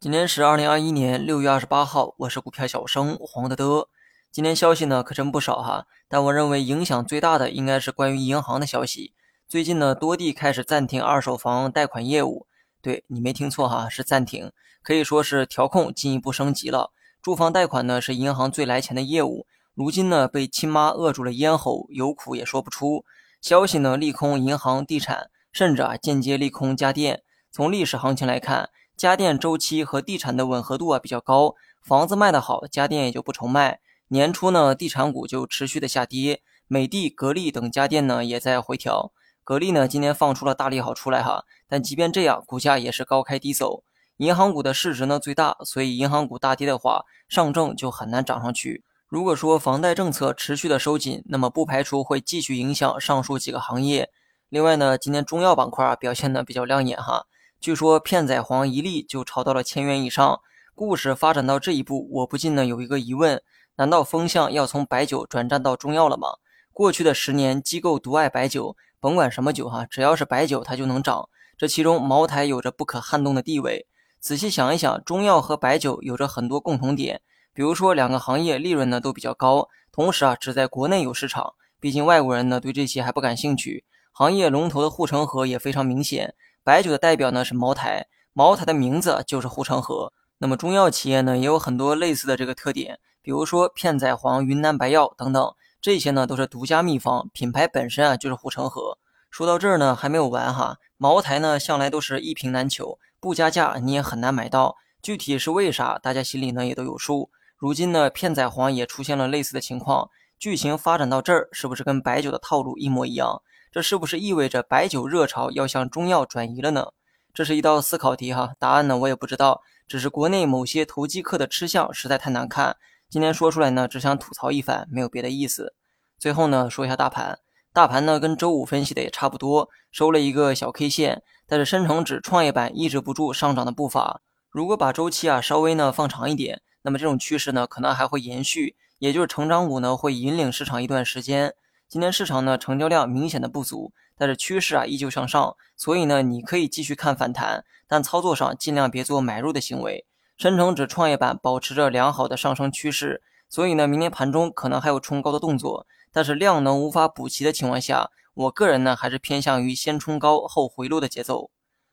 今天是二零二一年六月二十八号，我是股票小生黄德德。今天消息呢可真不少哈，但我认为影响最大的应该是关于银行的消息。最近呢，多地开始暂停二手房贷款业务。对你没听错哈，是暂停，可以说是调控进一步升级了。住房贷款呢是银行最来钱的业务，如今呢被亲妈扼住了咽喉，有苦也说不出。消息呢利空银行、地产。甚至啊，间接利空家电。从历史行情来看，家电周期和地产的吻合度啊比较高，房子卖得好，家电也就不愁卖。年初呢，地产股就持续的下跌，美的、格力等家电呢也在回调。格力呢今天放出了大利好出来哈，但即便这样，股价也是高开低走。银行股的市值呢最大，所以银行股大跌的话，上证就很难涨上去。如果说房贷政策持续的收紧，那么不排除会继续影响上述几个行业。另外呢，今天中药板块表现的比较亮眼哈。据说片仔癀一粒就炒到了千元以上。故事发展到这一步，我不禁呢有一个疑问：难道风向要从白酒转战到中药了吗？过去的十年，机构独爱白酒，甭管什么酒哈，只要是白酒它就能涨。这其中茅台有着不可撼动的地位。仔细想一想，中药和白酒有着很多共同点，比如说两个行业利润呢都比较高，同时啊只在国内有市场，毕竟外国人呢对这些还不感兴趣。行业龙头的护城河也非常明显，白酒的代表呢是茅台，茅台的名字就是护城河。那么中药企业呢也有很多类似的这个特点，比如说片仔癀、云南白药等等，这些呢都是独家秘方，品牌本身啊就是护城河。说到这儿呢还没有完哈，茅台呢向来都是一瓶难求，不加价你也很难买到。具体是为啥，大家心里呢也都有数。如今呢片仔癀也出现了类似的情况，剧情发展到这儿，是不是跟白酒的套路一模一样？这是不是意味着白酒热潮要向中药转移了呢？这是一道思考题哈，答案呢我也不知道，只是国内某些投机客的吃相实在太难看。今天说出来呢，只想吐槽一番，没有别的意思。最后呢，说一下大盘，大盘呢跟周五分析的也差不多，收了一个小 K 线，但是深成指、创业板抑制不住上涨的步伐。如果把周期啊稍微呢放长一点，那么这种趋势呢可能还会延续，也就是成长股呢会引领市场一段时间。今天市场呢成交量明显的不足，但是趋势啊依旧向上，所以呢你可以继续看反弹，但操作上尽量别做买入的行为。深成指、创业板保持着良好的上升趋势，所以呢明天盘中可能还有冲高的动作，但是量能无法补齐的情况下，我个人呢还是偏向于先冲高后回落的节奏。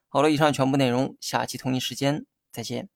好了，以上全部内容，下期同一时间再见。